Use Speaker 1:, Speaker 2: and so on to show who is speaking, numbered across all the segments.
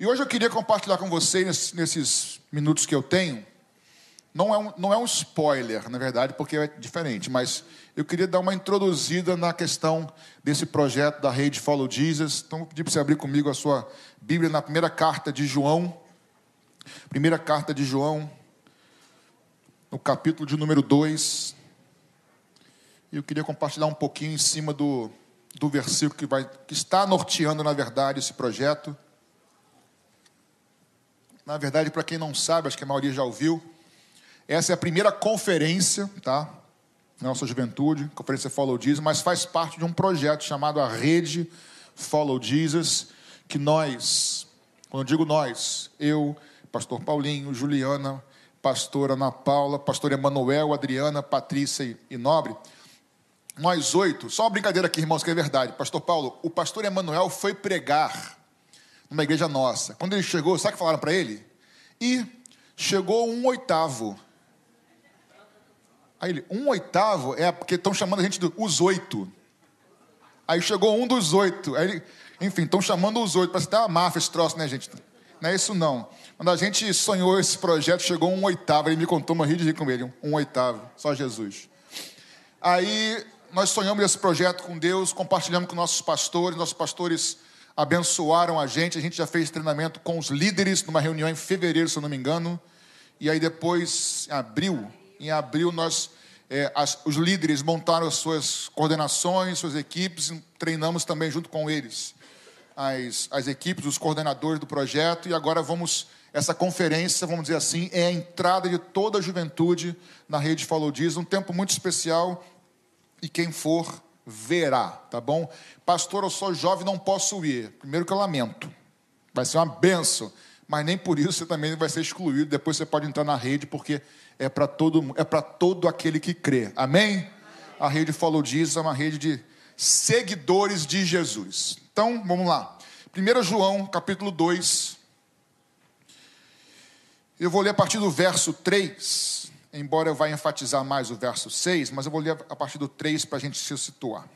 Speaker 1: E hoje eu queria compartilhar com vocês, nesses minutos que eu tenho, não é, um, não é um spoiler, na verdade, porque é diferente, mas eu queria dar uma introduzida na questão desse projeto da rede Follow Jesus. Então, vou pedir para você abrir comigo a sua Bíblia na primeira carta de João. Primeira carta de João, no capítulo de número 2. E eu queria compartilhar um pouquinho em cima do, do versículo que, vai, que está norteando, na verdade, esse projeto. Na verdade, para quem não sabe, acho que a maioria já ouviu, essa é a primeira conferência, tá? Na nossa juventude, conferência Follow Jesus, mas faz parte de um projeto chamado a Rede Follow Jesus, que nós, quando eu digo nós, eu, pastor Paulinho, Juliana, pastora Ana Paula, pastor Emanuel, Adriana, Patrícia e Nobre, nós oito, só uma brincadeira aqui, irmãos, que é verdade. Pastor Paulo, o pastor Emanuel foi pregar numa igreja nossa. Quando ele chegou, sabe o que falaram para ele? E chegou um oitavo. Aí ele, um oitavo é porque estão chamando a gente dos os oito. Aí chegou um dos oito. Aí ele, enfim, estão chamando os oito. Parece até uma máfia esse troço, né, gente? Não é isso não. Quando a gente sonhou esse projeto, chegou um oitavo. Ele me contou, morri de rir com ele. Um oitavo, só Jesus. Aí nós sonhamos esse projeto com Deus, compartilhamos com nossos pastores. Nossos pastores abençoaram a gente. A gente já fez treinamento com os líderes numa reunião em fevereiro, se eu não me engano. E aí depois, em abril, em abril nós, é, as, os líderes montaram as suas coordenações, suas equipes, treinamos também junto com eles as, as equipes, os coordenadores do projeto. E agora vamos, essa conferência, vamos dizer assim, é a entrada de toda a juventude na rede Follow Jesus, um tempo muito especial. E quem for verá, tá bom? Pastor, eu sou jovem, não posso ir. Primeiro que eu lamento. Vai ser uma benção, mas nem por isso você também vai ser excluído. Depois você pode entrar na rede, porque é para todo é para todo aquele que crê. Amém? A rede Follow Jesus é uma rede de seguidores de Jesus. Então, vamos lá. 1 João, capítulo 2. Eu vou ler a partir do verso 3 embora eu vá enfatizar mais o verso 6, mas eu vou ler a partir do 3 para a gente se situar.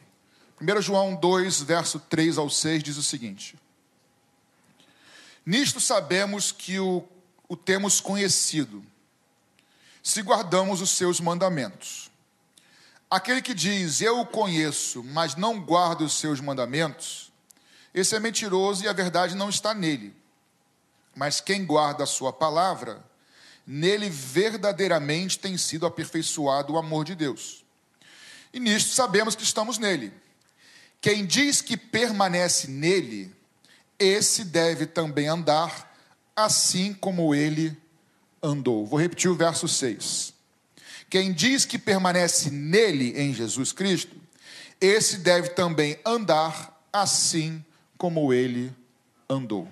Speaker 1: 1 João 2, verso 3 ao 6 diz o seguinte: Nisto sabemos que o, o temos conhecido, se guardamos os seus mandamentos. Aquele que diz, Eu o conheço, mas não guarda os seus mandamentos, esse é mentiroso e a verdade não está nele. Mas quem guarda a sua palavra, nele verdadeiramente tem sido aperfeiçoado o amor de Deus. E nisto sabemos que estamos nele. Quem diz que permanece nele, esse deve também andar assim como ele andou. Vou repetir o verso 6. Quem diz que permanece nele, em Jesus Cristo, esse deve também andar assim como ele andou.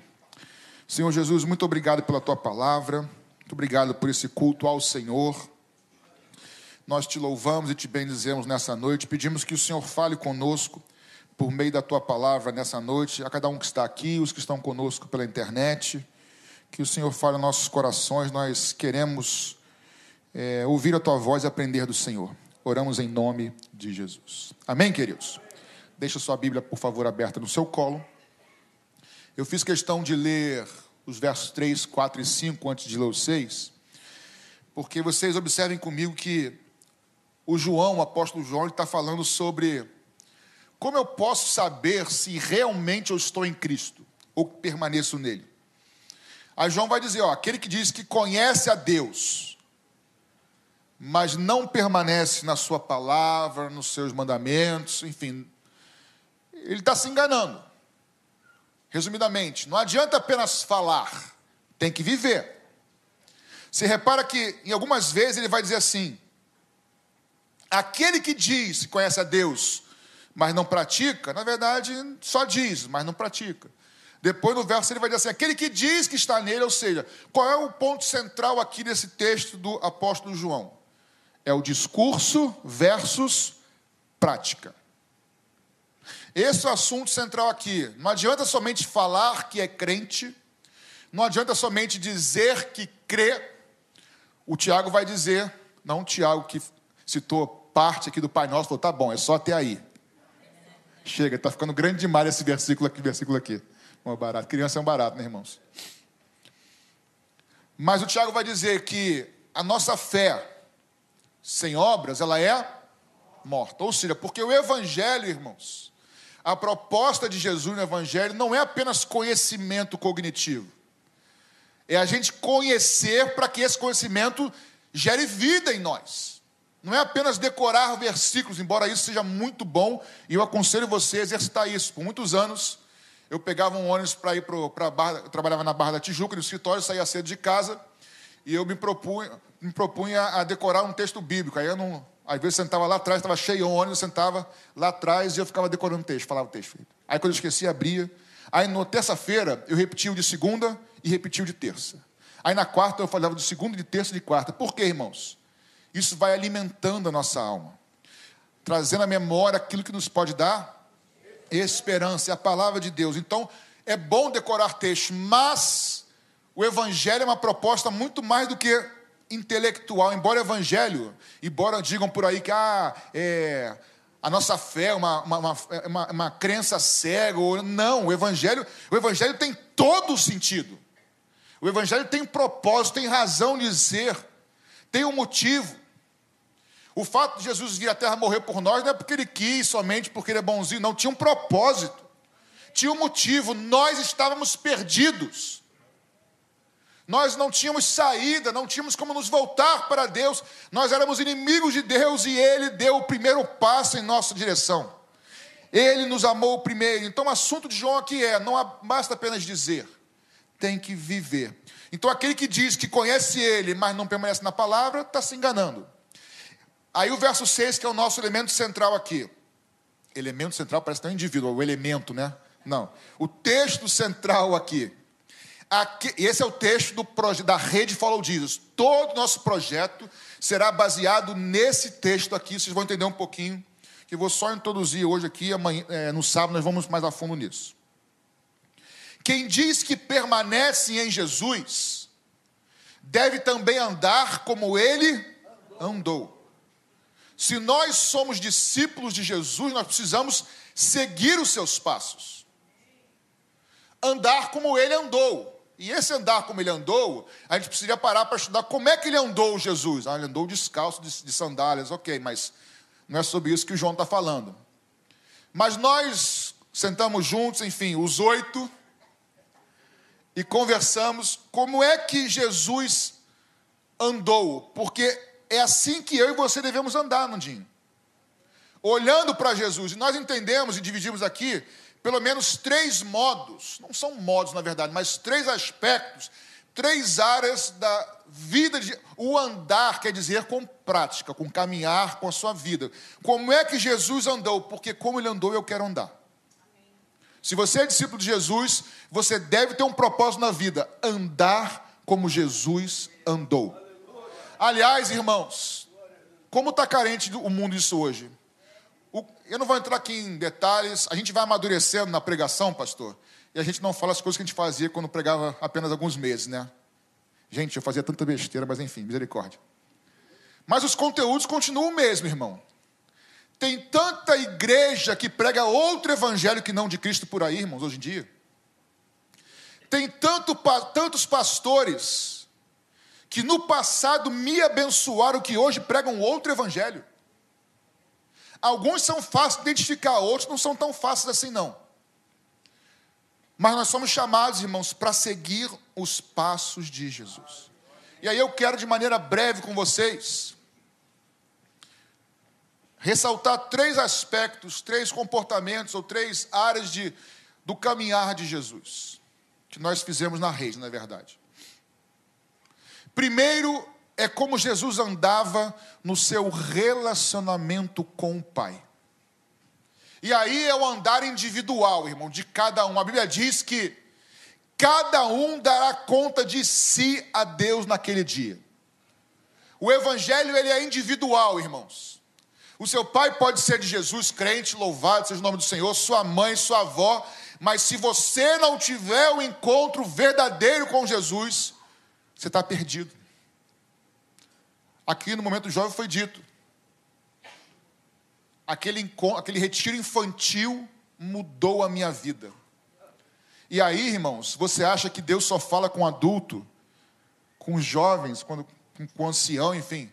Speaker 1: Senhor Jesus, muito obrigado pela tua palavra. Muito obrigado por esse culto ao Senhor. Nós te louvamos e te bendizemos nessa noite. Pedimos que o Senhor fale conosco por meio da tua palavra nessa noite, a cada um que está aqui, os que estão conosco pela internet. Que o Senhor fale em nossos corações. Nós queremos é, ouvir a tua voz e aprender do Senhor. Oramos em nome de Jesus. Amém, queridos? Deixa sua Bíblia, por favor, aberta no seu colo. Eu fiz questão de ler os versos 3, 4 e 5, antes de ler os 6, porque vocês observem comigo que o João, o apóstolo João, está falando sobre como eu posso saber se realmente eu estou em Cristo ou permaneço nele. Aí João vai dizer: ó, aquele que diz que conhece a Deus, mas não permanece na sua palavra, nos seus mandamentos, enfim, ele está se enganando. Resumidamente, não adianta apenas falar, tem que viver. Você repara que em algumas vezes ele vai dizer assim: aquele que diz que conhece a Deus, mas não pratica, na verdade só diz, mas não pratica. Depois no verso ele vai dizer assim: aquele que diz que está nele, ou seja, qual é o ponto central aqui nesse texto do apóstolo João? É o discurso versus prática. Esse é o assunto central aqui. Não adianta somente falar que é crente, não adianta somente dizer que crê. O Tiago vai dizer, não o Tiago que citou parte aqui do Pai Nosso, falou: tá bom, é só até aí. Chega, está ficando grande demais esse versículo aqui, versículo aqui. Um barato. Criança é um barato, né, irmãos? Mas o Tiago vai dizer que a nossa fé sem obras, ela é morta. Ou seja, porque o Evangelho, irmãos, a proposta de Jesus no Evangelho não é apenas conhecimento cognitivo. É a gente conhecer para que esse conhecimento gere vida em nós. Não é apenas decorar versículos, embora isso seja muito bom, e eu aconselho você a exercitar isso. Por muitos anos, eu pegava um ônibus para ir para a Barra, trabalhava na Barra da Tijuca, no escritório, saía cedo de casa, e eu me propunha, me propunha a decorar um texto bíblico. Aí eu não, às vezes sentava lá atrás, estava cheio o ônibus, sentava lá atrás e eu ficava decorando o texto, falava o texto. Aí quando eu esquecia, abria. Aí na terça-feira eu repetia o de segunda e repetia o de terça. Aí na quarta eu falava de segunda, de terça e de quarta. Por quê, irmãos? Isso vai alimentando a nossa alma, trazendo à memória aquilo que nos pode dar esperança, é a palavra de Deus. Então, é bom decorar texto, mas o Evangelho é uma proposta muito mais do que intelectual. Embora Evangelho, embora digam por aí que ah, é, a nossa fé é uma, uma, uma, uma, uma crença cega, ou, não, o Evangelho, o Evangelho tem todo o sentido. O Evangelho tem propósito, tem razão de ser, tem um motivo. O fato de Jesus vir à terra morrer por nós não é porque ele quis, somente porque ele é bonzinho, não, tinha um propósito, tinha um motivo, nós estávamos perdidos. Nós não tínhamos saída, não tínhamos como nos voltar para Deus, nós éramos inimigos de Deus e Ele deu o primeiro passo em nossa direção. Ele nos amou primeiro. Então, o assunto de João aqui é: não basta apenas dizer, tem que viver. Então, aquele que diz que conhece Ele, mas não permanece na palavra, está se enganando. Aí o verso 6, que é o nosso elemento central aqui. Elemento central parece tão indivíduo, o elemento, né? Não. O texto central aqui. Aqui esse é o texto do, da rede Follow Jesus. Todo o nosso projeto será baseado nesse texto aqui. Vocês vão entender um pouquinho. Que vou só introduzir hoje aqui. Amanhã, é, no sábado nós vamos mais a fundo nisso. Quem diz que permanece em Jesus, deve também andar como ele andou. Se nós somos discípulos de Jesus, nós precisamos seguir os seus passos. Andar como ele andou. E esse andar como ele andou, a gente precisaria parar para estudar como é que ele andou, Jesus. Ah, ele andou descalço de, de sandálias, ok, mas não é sobre isso que o João está falando. Mas nós sentamos juntos, enfim, os oito, e conversamos como é que Jesus andou, porque é assim que eu e você devemos andar, Nandinho. Olhando para Jesus. E nós entendemos e dividimos aqui pelo menos três modos, não são modos na verdade, mas três aspectos, três áreas da vida de o andar quer dizer com prática, com caminhar com a sua vida. Como é que Jesus andou? Porque como ele andou, eu quero andar. Se você é discípulo de Jesus, você deve ter um propósito na vida: andar como Jesus andou. Aliás, irmãos, como está carente o mundo disso hoje? Eu não vou entrar aqui em detalhes, a gente vai amadurecendo na pregação, pastor, e a gente não fala as coisas que a gente fazia quando pregava apenas alguns meses, né? Gente, eu fazia tanta besteira, mas enfim, misericórdia. Mas os conteúdos continuam o mesmo, irmão. Tem tanta igreja que prega outro evangelho que não de Cristo por aí, irmãos, hoje em dia. Tem tanto, tantos pastores que no passado me abençoaram, que hoje pregam outro evangelho. Alguns são fáceis de identificar, outros não são tão fáceis assim, não. Mas nós somos chamados, irmãos, para seguir os passos de Jesus. E aí eu quero, de maneira breve com vocês, ressaltar três aspectos, três comportamentos ou três áreas de, do caminhar de Jesus, que nós fizemos na rede, na é verdade. Primeiro é como Jesus andava no seu relacionamento com o Pai. E aí é o andar individual, irmão, de cada um. A Bíblia diz que cada um dará conta de si a Deus naquele dia. O evangelho ele é individual, irmãos. O seu pai pode ser de Jesus, crente, louvado seja o nome do Senhor, sua mãe, sua avó, mas se você não tiver o um encontro verdadeiro com Jesus, você está perdido. Aqui no momento jovem foi dito. Aquele, aquele retiro infantil mudou a minha vida. E aí, irmãos, você acha que Deus só fala com adulto, com jovens, quando, com, com ancião, enfim.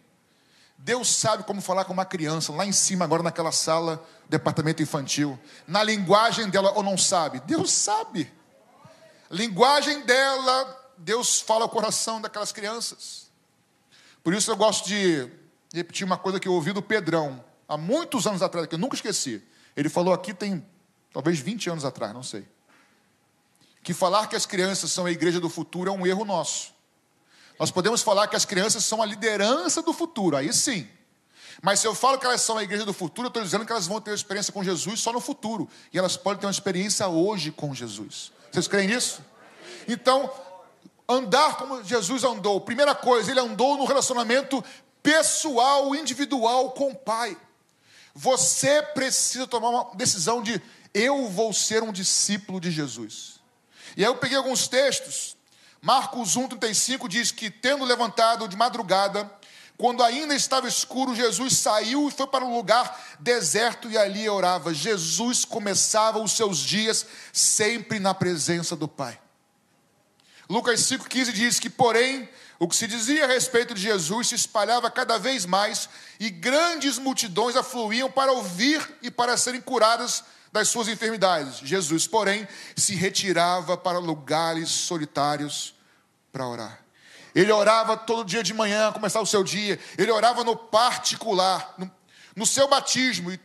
Speaker 1: Deus sabe como falar com uma criança, lá em cima, agora naquela sala, departamento infantil. Na linguagem dela, ou não sabe? Deus sabe. Linguagem dela, Deus fala o coração daquelas crianças. Por isso eu gosto de repetir uma coisa que eu ouvi do Pedrão, há muitos anos atrás, que eu nunca esqueci. Ele falou aqui tem talvez 20 anos atrás, não sei. Que falar que as crianças são a igreja do futuro é um erro nosso. Nós podemos falar que as crianças são a liderança do futuro, aí sim. Mas se eu falo que elas são a igreja do futuro, eu estou dizendo que elas vão ter uma experiência com Jesus só no futuro. E elas podem ter uma experiência hoje com Jesus. Vocês creem nisso? Então, andar como Jesus andou. Primeira coisa, ele andou no relacionamento pessoal, individual com o Pai. Você precisa tomar uma decisão de eu vou ser um discípulo de Jesus. E aí eu peguei alguns textos Marcos 1,35 diz que, tendo levantado de madrugada, quando ainda estava escuro, Jesus saiu e foi para um lugar deserto e ali orava. Jesus começava os seus dias sempre na presença do Pai. Lucas 5,15 diz que, porém, o que se dizia a respeito de Jesus se espalhava cada vez mais e grandes multidões afluíam para ouvir e para serem curadas das suas enfermidades. Jesus, porém, se retirava para lugares solitários para orar. Ele orava todo dia de manhã, começar o seu dia. Ele orava no particular, no, no seu batismo. E,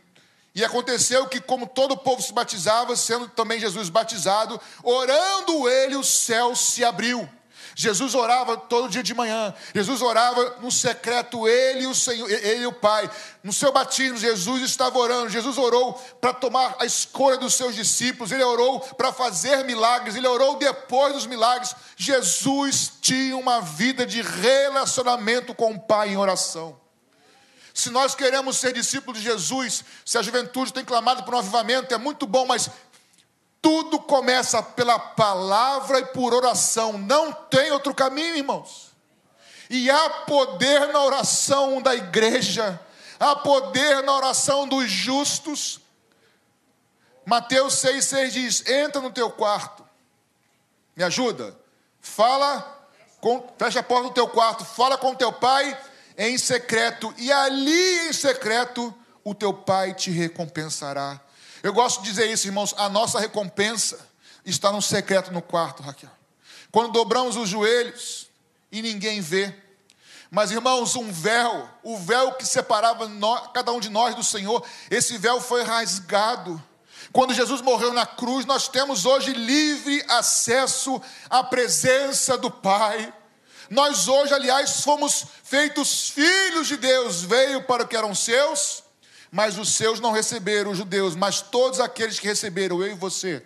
Speaker 1: e aconteceu que, como todo o povo se batizava, sendo também Jesus batizado, orando ele, o céu se abriu. Jesus orava todo dia de manhã. Jesus orava no secreto, ele e o Senhor, ele e o Pai. No seu batismo, Jesus estava orando. Jesus orou para tomar a escolha dos seus discípulos. Ele orou para fazer milagres. Ele orou depois dos milagres. Jesus tinha uma vida de relacionamento com o Pai em oração. Se nós queremos ser discípulos de Jesus, se a juventude tem clamado por um avivamento, é muito bom, mas tudo começa pela palavra e por oração. Não tem outro caminho, irmãos. E há poder na oração da igreja, há poder na oração dos justos. Mateus 6,6 diz: entra no teu quarto, me ajuda, fala, com, fecha a porta do teu quarto, fala com teu pai em secreto, e ali em secreto o teu pai te recompensará eu gosto de dizer isso, irmãos, a nossa recompensa está no secreto no quarto, Raquel. Quando dobramos os joelhos e ninguém vê. Mas, irmãos, um véu, o véu que separava nós, cada um de nós do Senhor, esse véu foi rasgado. Quando Jesus morreu na cruz, nós temos hoje livre acesso à presença do Pai. Nós hoje, aliás, fomos feitos filhos de Deus, veio para o que eram seus mas os seus não receberam, os judeus, mas todos aqueles que receberam, eu e você,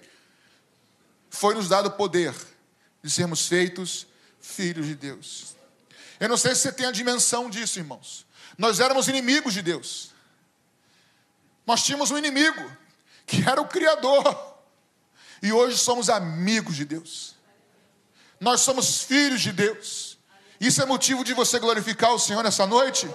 Speaker 1: foi nos dado o poder de sermos feitos filhos de Deus. Eu não sei se você tem a dimensão disso, irmãos. Nós éramos inimigos de Deus. Nós tínhamos um inimigo, que era o Criador. E hoje somos amigos de Deus. Nós somos filhos de Deus. Isso é motivo de você glorificar o Senhor nessa noite?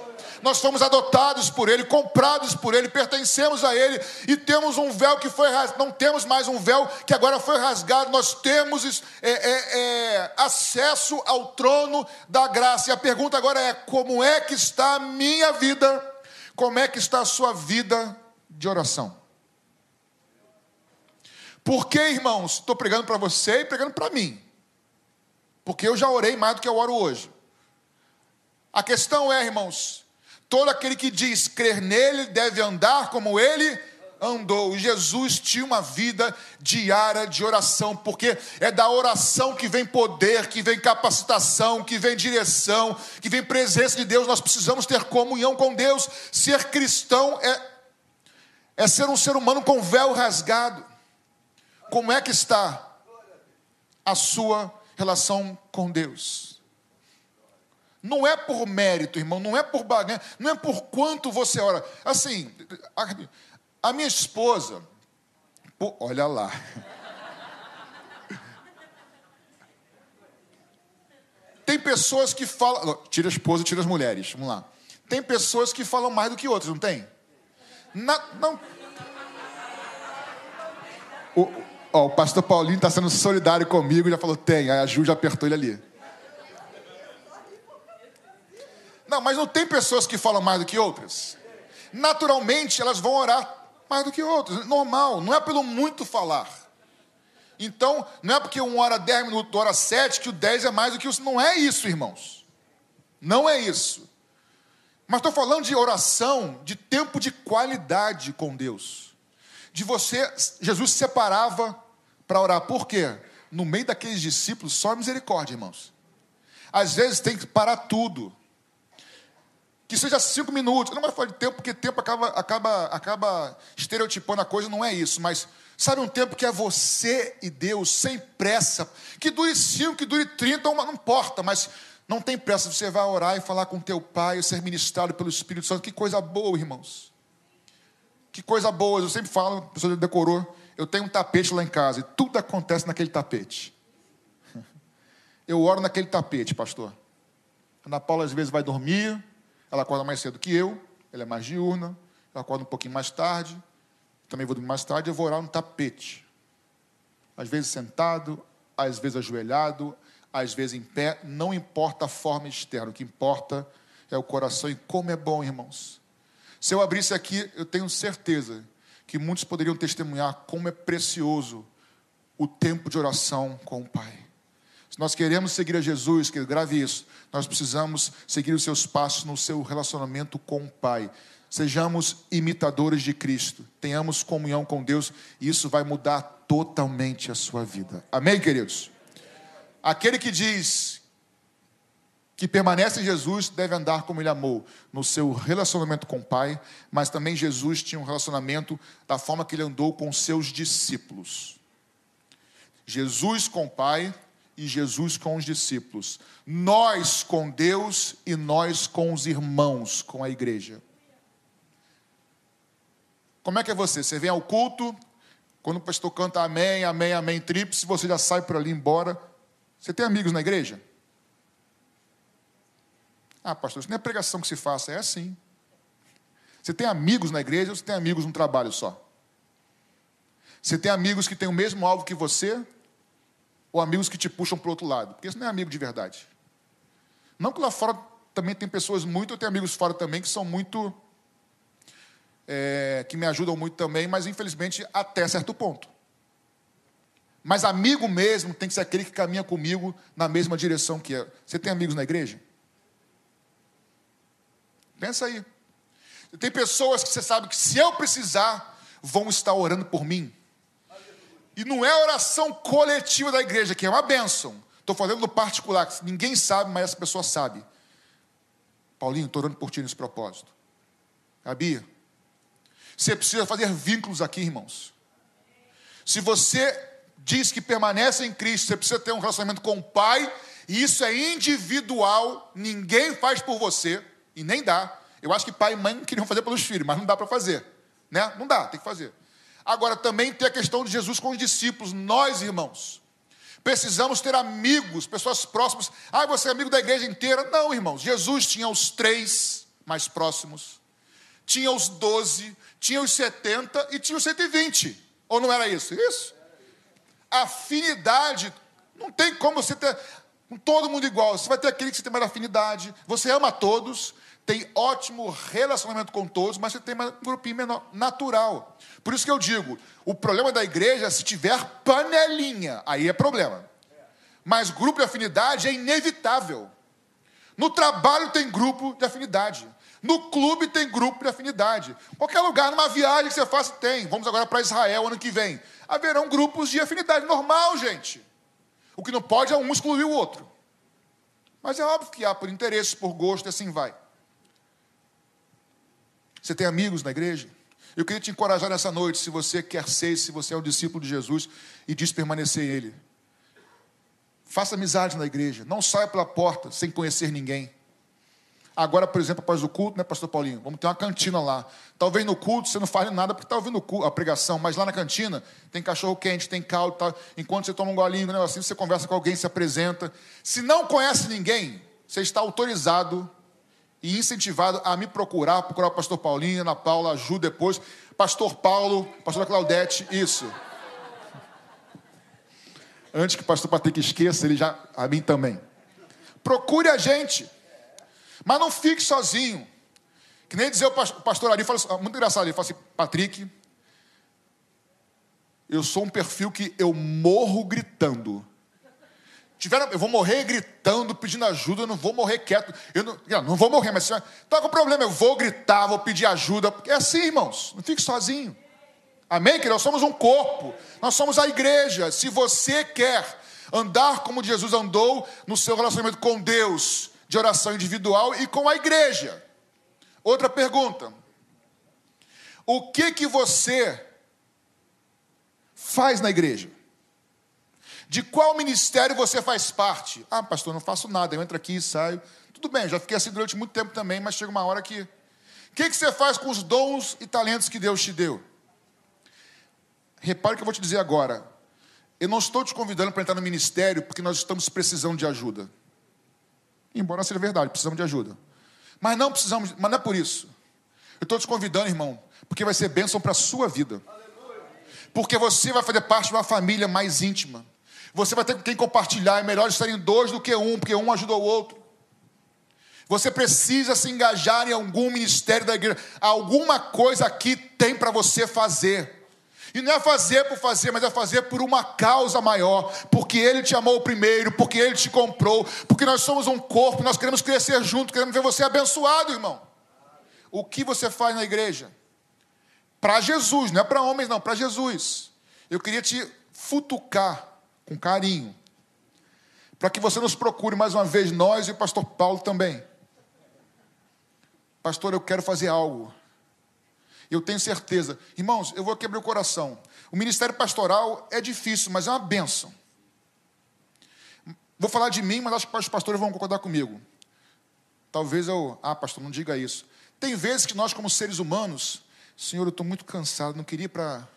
Speaker 1: nós fomos adotados por Ele, comprados por Ele, pertencemos a Ele e temos um véu que foi rasgado. Não temos mais um véu que agora foi rasgado, nós temos é, é, é, acesso ao trono da graça. E a pergunta agora é: como é que está a minha vida? Como é que está a sua vida de oração? Porque, irmãos, estou pregando para você e pregando para mim. Porque eu já orei mais do que eu oro hoje. A questão é, irmãos, Todo aquele que diz crer nele deve andar como ele andou. Jesus tinha uma vida diária de oração, porque é da oração que vem poder, que vem capacitação, que vem direção, que vem presença de Deus. Nós precisamos ter comunhão com Deus. Ser cristão é, é ser um ser humano com véu rasgado. Como é que está a sua relação com Deus? Não é por mérito, irmão, não é por baganha, não é por quanto você ora. Assim, a, a minha esposa, pô, olha lá. Tem pessoas que falam. Tira a esposa, tira as mulheres. Vamos lá. Tem pessoas que falam mais do que outras, não tem? Na, não. O, Ó, o pastor Paulinho está sendo solidário comigo, já falou, tem. Aí a Ju já apertou ele ali. Não, mas não tem pessoas que falam mais do que outras. Naturalmente, elas vão orar mais do que outras. Normal, não é pelo muito falar. Então, não é porque um ora 10 minutos, hora 7, que o 10 é mais do que o. Não é isso, irmãos. Não é isso. Mas estou falando de oração, de tempo de qualidade com Deus. De você, Jesus se separava para orar. Por quê? No meio daqueles discípulos, só misericórdia, irmãos. Às vezes tem que parar tudo. Que seja cinco minutos. Eu não vou falar de tempo, porque tempo acaba, acaba, acaba estereotipando a coisa, não é isso. Mas Sabe um tempo que é você e Deus, sem pressa, que dure cinco, que dure trinta, não importa, mas não tem pressa. Você vai orar e falar com teu pai, ser ministrado pelo Espírito Santo. Que coisa boa, irmãos. Que coisa boa. Eu sempre falo, a pessoa decorou. Eu tenho um tapete lá em casa e tudo acontece naquele tapete. Eu oro naquele tapete, pastor. Ana Paula às vezes vai dormir, ela acorda mais cedo que eu, ela é mais diurna, ela acorda um pouquinho mais tarde também vou dormir mais tarde, eu vou orar no tapete. Às vezes sentado, às vezes ajoelhado, às vezes em pé, não importa a forma externa, o que importa é o coração e como é bom, irmãos. Se eu abrisse aqui, eu tenho certeza que muitos poderiam testemunhar como é precioso o tempo de oração com o Pai. Se nós queremos seguir a Jesus, que grave isso, nós precisamos seguir os seus passos no seu relacionamento com o Pai. Sejamos imitadores de Cristo, tenhamos comunhão com Deus, e isso vai mudar totalmente a sua vida. Amém, queridos? Aquele que diz que permanece em Jesus deve andar como ele amou, no seu relacionamento com o Pai, mas também Jesus tinha um relacionamento da forma que ele andou com seus discípulos. Jesus com o Pai e Jesus com os discípulos. Nós com Deus e nós com os irmãos, com a igreja. Como é que é você? Você vem ao culto, quando o pastor canta amém, amém, amém, tríplice, você já sai por ali embora. Você tem amigos na igreja? Ah, pastor, isso não é pregação que se faça, é assim. Você tem amigos na igreja ou você tem amigos no trabalho só? Você tem amigos que têm o mesmo alvo que você ou amigos que te puxam para o outro lado? Porque isso não é amigo de verdade. Não que lá fora também tem pessoas muito, eu tenho amigos fora também que são muito é, que me ajudam muito também, mas infelizmente até certo ponto. Mas amigo mesmo tem que ser aquele que caminha comigo na mesma direção que eu. Você tem amigos na igreja? Pensa aí. Tem pessoas que você sabe que se eu precisar, vão estar orando por mim. E não é oração coletiva da igreja, que é uma bênção. Estou falando no particular, que ninguém sabe, mas essa pessoa sabe. Paulinho, estou orando por ti nesse propósito. Gabi, você precisa fazer vínculos aqui, irmãos. Se você diz que permanece em Cristo, você precisa ter um relacionamento com o Pai, e isso é individual, ninguém faz por você, e nem dá. Eu acho que pai e mãe queriam fazer pelos filhos, mas não dá para fazer. Né? Não dá, tem que fazer. Agora, também tem a questão de Jesus com os discípulos, nós, irmãos. Precisamos ter amigos, pessoas próximas. Ah, você é amigo da igreja inteira? Não, irmãos. Jesus tinha os três mais próximos, tinha os doze, tinha os 70 e tinha os 120. Ou não era isso? Isso? Afinidade, não tem como você ter com todo mundo igual. Você vai ter aquele que você tem mais afinidade, você ama todos, tem ótimo relacionamento com todos, mas você tem um grupinho menor, natural. Por isso que eu digo, o problema da igreja é se tiver panelinha, aí é problema. Mas grupo de afinidade é inevitável. No trabalho tem grupo de afinidade. No clube tem grupo de afinidade. Qualquer lugar, numa viagem que você faça, tem. Vamos agora para Israel ano que vem. Haverão grupos de afinidade. Normal, gente. O que não pode é um excluir o outro. Mas é óbvio que há por interesse, por gosto, e assim vai. Você tem amigos na igreja? Eu queria te encorajar nessa noite, se você quer ser, se você é um discípulo de Jesus e diz permanecer ele. Faça amizade na igreja. Não saia pela porta sem conhecer ninguém. Agora, por exemplo, após o culto, né, pastor Paulinho? Vamos ter uma cantina lá. Talvez no culto você não fale nada porque está ouvindo a pregação, mas lá na cantina tem cachorro quente, tem caldo, tá? enquanto você toma um golinho, um negocinho, você conversa com alguém, se apresenta. Se não conhece ninguém, você está autorizado e incentivado a me procurar, procurar o pastor Paulinho, Ana Paula, Ju depois, pastor Paulo, pastor Claudete, isso. Antes que o pastor Patrick esqueça, ele já. A mim também. Procure a gente. Mas não fique sozinho. Que nem dizer o pastor Ari, fala, assim, muito engraçado, ele fala assim, Patrick, eu sou um perfil que eu morro gritando. Tiveram, eu vou morrer gritando, pedindo ajuda, eu não vou morrer quieto. Eu não, eu não vou morrer, mas está com problema, eu vou gritar, vou pedir ajuda. É assim, irmãos, não fique sozinho. Amém? Que nós somos um corpo, nós somos a igreja. Se você quer andar como Jesus andou no seu relacionamento com Deus, de oração individual e com a igreja. Outra pergunta. O que que você faz na igreja? De qual ministério você faz parte? Ah, pastor, não faço nada, eu entro aqui e saio. Tudo bem, já fiquei assim durante muito tempo também, mas chega uma hora que. O que, que você faz com os dons e talentos que Deus te deu? Repare o que eu vou te dizer agora. Eu não estou te convidando para entrar no ministério porque nós estamos precisando de ajuda. Embora seja verdade, precisamos de ajuda. Mas não precisamos, mas não é por isso. Eu estou te convidando, irmão, porque vai ser bênção para a sua vida. Porque você vai fazer parte de uma família mais íntima. Você vai ter com quem compartilhar. É melhor estar em dois do que um, porque um ajuda o outro. Você precisa se engajar em algum ministério da igreja. Alguma coisa aqui tem para você fazer. E não é fazer por fazer, mas é fazer por uma causa maior, porque Ele te amou primeiro, porque Ele te comprou, porque nós somos um corpo, nós queremos crescer junto, queremos ver você abençoado, irmão. O que você faz na igreja? Para Jesus, não é para homens, não, para Jesus. Eu queria te futucar com carinho, para que você nos procure mais uma vez, nós e o pastor Paulo também. Pastor, eu quero fazer algo. Eu tenho certeza. Irmãos, eu vou quebrar o coração. O ministério pastoral é difícil, mas é uma benção. Vou falar de mim, mas acho que os pastores vão concordar comigo. Talvez eu. Ah, pastor, não diga isso. Tem vezes que nós, como seres humanos, Senhor, eu estou muito cansado, não queria ir para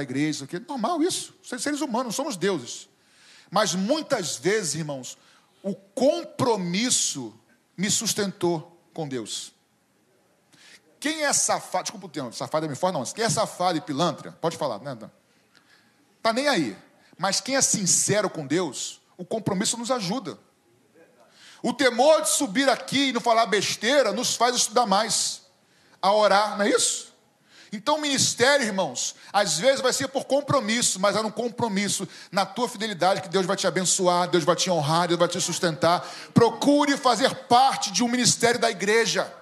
Speaker 1: a igreja. É normal isso. Seres humanos, não somos deuses. Mas muitas vezes, irmãos, o compromisso me sustentou com Deus. Quem é safado, desculpa o termo, safado é me forte, não. Quem é safado e pilantra, pode falar, né? Tá nem aí. Mas quem é sincero com Deus, o compromisso nos ajuda. O temor de subir aqui e não falar besteira nos faz estudar mais, a orar, não é isso? Então, o ministério, irmãos, às vezes vai ser por compromisso, mas é um compromisso na tua fidelidade que Deus vai te abençoar, Deus vai te honrar, Deus vai te sustentar. Procure fazer parte de um ministério da igreja.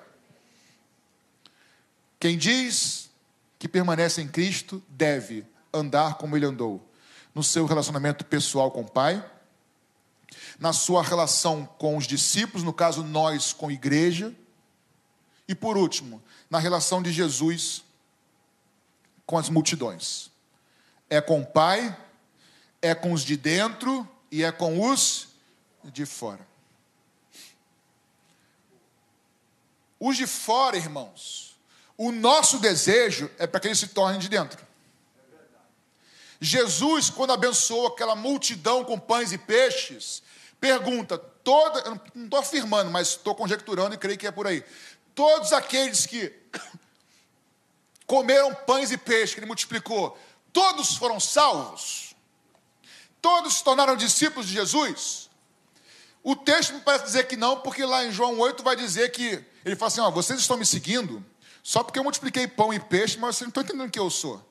Speaker 1: Quem diz que permanece em Cristo deve andar como ele andou, no seu relacionamento pessoal com o Pai, na sua relação com os discípulos, no caso nós com a igreja, e por último, na relação de Jesus com as multidões. É com o Pai, é com os de dentro e é com os de fora. Os de fora, irmãos, o nosso desejo é para que eles se tornem de dentro. Jesus, quando abençoou aquela multidão com pães e peixes, pergunta: toda, não estou afirmando, mas estou conjecturando e creio que é por aí. Todos aqueles que comeram pães e peixes que ele multiplicou, todos foram salvos? Todos se tornaram discípulos de Jesus? O texto me parece dizer que não, porque lá em João 8 vai dizer que ele fala assim: ó, vocês estão me seguindo só porque eu multipliquei pão e peixe, mas vocês não estão entendendo quem eu sou.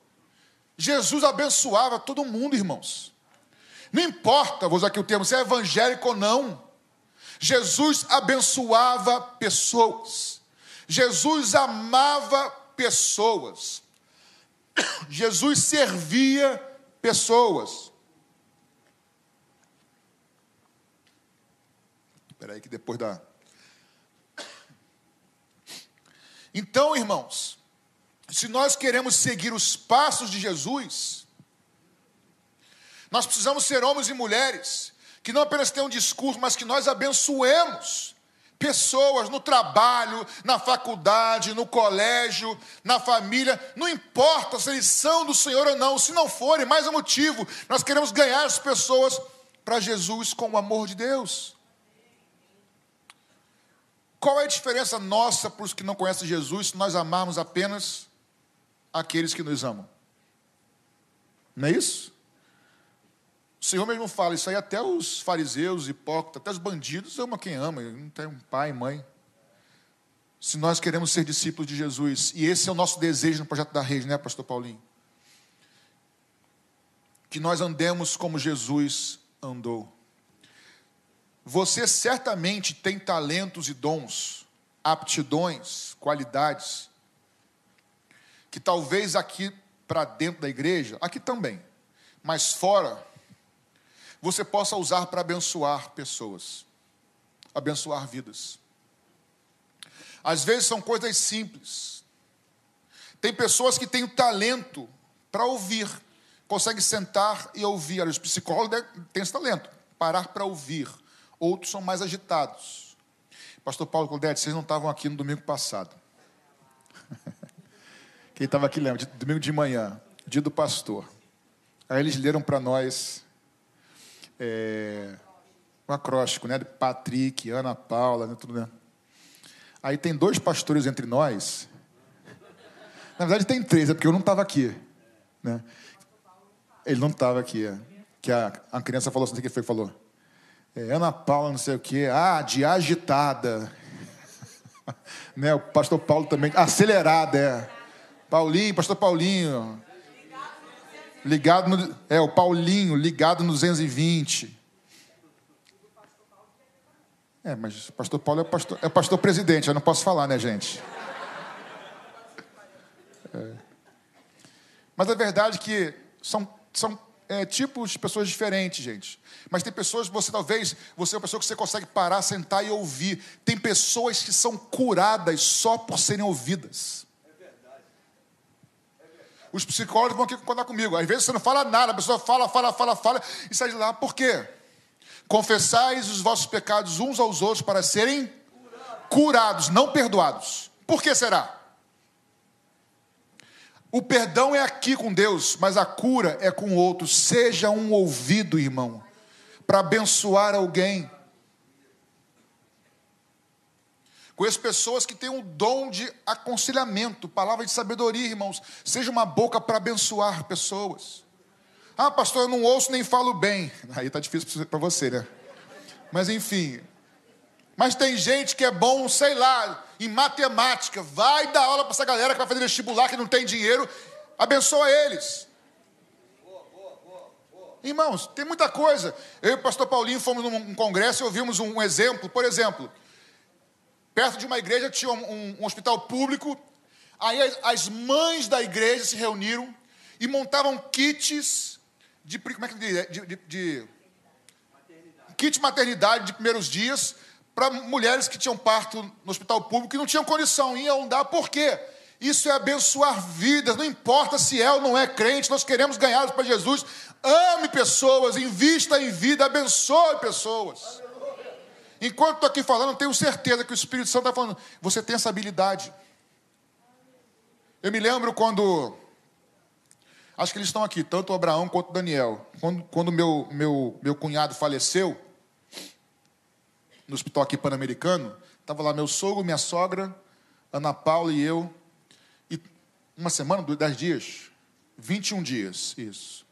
Speaker 1: Jesus abençoava todo mundo, irmãos. Não importa, vou usar aqui o termo, se é evangélico ou não. Jesus abençoava pessoas. Jesus amava pessoas. Jesus servia pessoas. Espera aí que depois da Então, irmãos, se nós queremos seguir os passos de Jesus, nós precisamos ser homens e mulheres que não apenas tenham um discurso, mas que nós abençoemos pessoas no trabalho, na faculdade, no colégio, na família, não importa se eles são do Senhor ou não, se não forem, mais um motivo, nós queremos ganhar as pessoas para Jesus com o amor de Deus. Qual é a diferença nossa para os que não conhecem Jesus se nós amarmos apenas aqueles que nos amam? Não é isso? O Senhor mesmo fala, isso aí até os fariseus, hipócritas, até os bandidos ama quem ama, não tem um pai mãe. Se nós queremos ser discípulos de Jesus, e esse é o nosso desejo no projeto da rede, né, pastor Paulinho? Que nós andemos como Jesus andou. Você certamente tem talentos e dons, aptidões, qualidades, que talvez aqui para dentro da igreja, aqui também, mas fora, você possa usar para abençoar pessoas, abençoar vidas. Às vezes são coisas simples. Tem pessoas que têm o talento para ouvir, conseguem sentar e ouvir. Os psicólogos têm esse talento, parar para ouvir outros são mais agitados. Pastor Paulo Claudete, vocês não estavam aqui no domingo passado. Quem estava aqui lembra, domingo de manhã, dia do pastor. Aí eles leram para nós é, um acróstico, né? Patrick, Ana Paula, né, tudo, né? Aí tem dois pastores entre nós. Na verdade tem três, é porque eu não estava aqui. Né? Ele não estava aqui. É. Que a, a criança falou assim, o que foi falou? É, Ana Paula, não sei o quê. Ah, de agitada. né, o pastor Paulo também. Acelerada, é. Paulinho, pastor Paulinho. Ligado no. É, o Paulinho, ligado no 220. É, mas o pastor Paulo é pastor, é pastor presidente, eu não posso falar, né, gente? É. Mas a verdade é que são, são é, tipos de pessoas diferentes, gente. Mas tem pessoas você talvez, você é uma pessoa que você consegue parar, sentar e ouvir. Tem pessoas que são curadas só por serem ouvidas. Os psicólogos vão aqui concordar comigo. Às vezes você não fala nada, a pessoa fala, fala, fala, fala e sai de lá. Por quê? Confessais os vossos pecados uns aos outros para serem curados, não perdoados. Por que será? O perdão é aqui com Deus, mas a cura é com o outro. Seja um ouvido, irmão, para abençoar alguém. Conheço pessoas que têm um dom de aconselhamento, palavra de sabedoria, irmãos. Seja uma boca para abençoar pessoas. Ah, pastor, eu não ouço nem falo bem. Aí está difícil para você, né? Mas enfim, mas tem gente que é bom, sei lá, em matemática. Vai dar aula para essa galera que vai fazer vestibular, que não tem dinheiro. Abençoa eles. Irmãos, tem muita coisa. Eu e o pastor Paulinho fomos num congresso e ouvimos um exemplo. Por exemplo, perto de uma igreja tinha um, um hospital público. Aí as, as, mães da igreja se reuniram e montavam kits de. Como é que diz? De, de, de kit maternidade de primeiros dias para mulheres que tinham parto no hospital público e não tinham condição, iam dar. Por quê? Isso é abençoar vidas, não importa se é ou não é crente, nós queremos ganhá-los para Jesus. Ame pessoas, invista em vida, abençoe pessoas. Enquanto estou aqui falando, tenho certeza que o Espírito Santo está falando, você tem essa habilidade. Eu me lembro quando, acho que eles estão aqui, tanto o Abraão quanto o Daniel. Quando, quando meu, meu, meu cunhado faleceu, no hospital aqui pan-americano, estava lá meu sogro, minha sogra, Ana Paula e eu. E uma semana, dez dias, 21 dias, isso.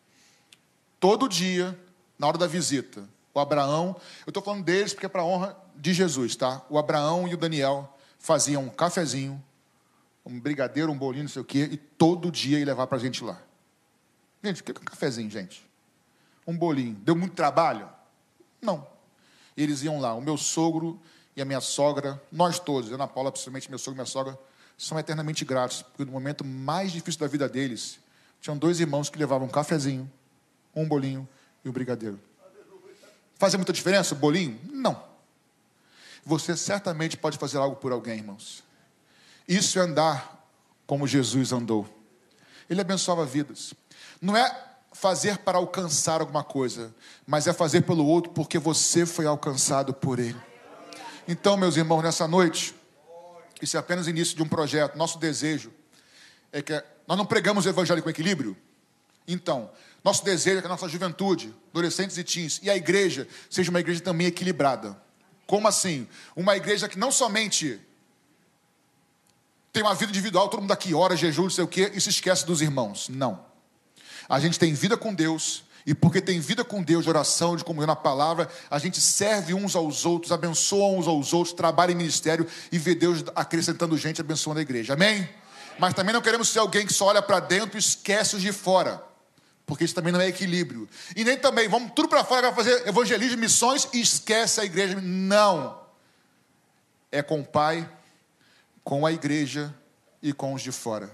Speaker 1: Todo dia, na hora da visita, o Abraão, eu estou falando deles porque é para honra de Jesus, tá? O Abraão e o Daniel faziam um cafezinho, um brigadeiro, um bolinho, não sei o quê, e todo dia ia levar para a gente lá. Gente, o que é um cafezinho, gente? Um bolinho. Deu muito trabalho? Não eles iam lá. O meu sogro e a minha sogra, nós todos, Ana Paula, principalmente meu sogro e minha sogra, são eternamente gratos, porque no momento mais difícil da vida deles, tinham dois irmãos que levavam um cafezinho, um bolinho e um brigadeiro. Fazia muita diferença o bolinho? Não. Você certamente pode fazer algo por alguém, irmãos. Isso é andar como Jesus andou. Ele abençoava vidas. Não é fazer para alcançar alguma coisa, mas é fazer pelo outro porque você foi alcançado por ele. Então, meus irmãos, nessa noite, isso é apenas o início de um projeto. Nosso desejo é que nós não pregamos o evangelho com equilíbrio. Então, nosso desejo é que a nossa juventude, adolescentes e teens, e a igreja seja uma igreja também equilibrada. Como assim? Uma igreja que não somente tem uma vida individual, todo mundo aqui ora, jejum, não sei o quê, e se esquece dos irmãos. Não. A gente tem vida com Deus E porque tem vida com Deus, de oração, de comunhão na palavra, a gente serve uns aos outros, abençoa uns aos outros, trabalha em ministério e vê Deus acrescentando gente, abençoando a igreja. Amém? Mas também não queremos ser alguém que só olha para dentro e esquece os de fora. Porque isso também não é equilíbrio. E nem também, vamos tudo para fora, para fazer evangelismo, missões e esquece a igreja. Não. É com o Pai, com a igreja e com os de fora.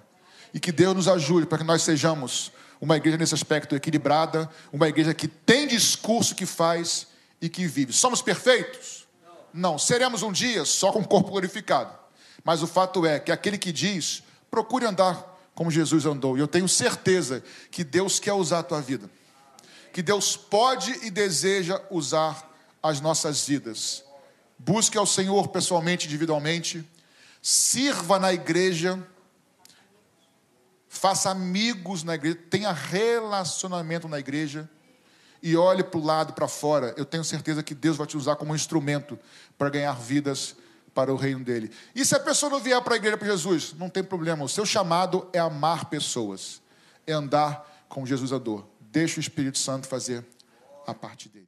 Speaker 1: E que Deus nos ajude para que nós sejamos uma igreja nesse aspecto equilibrada, uma igreja que tem discurso que faz e que vive. Somos perfeitos? Não. Seremos um dia só com o corpo glorificado. Mas o fato é que aquele que diz, procure andar como Jesus andou. E eu tenho certeza que Deus quer usar a tua vida. Que Deus pode e deseja usar as nossas vidas. Busque ao Senhor pessoalmente, individualmente. Sirva na igreja faça amigos na igreja, tenha relacionamento na igreja e olhe para o lado, para fora. Eu tenho certeza que Deus vai te usar como instrumento para ganhar vidas para o reino dele. E se a pessoa não vier para a igreja para Jesus, não tem problema. O seu chamado é amar pessoas, é andar como Jesus andou. Deixa o Espírito Santo fazer a parte dele.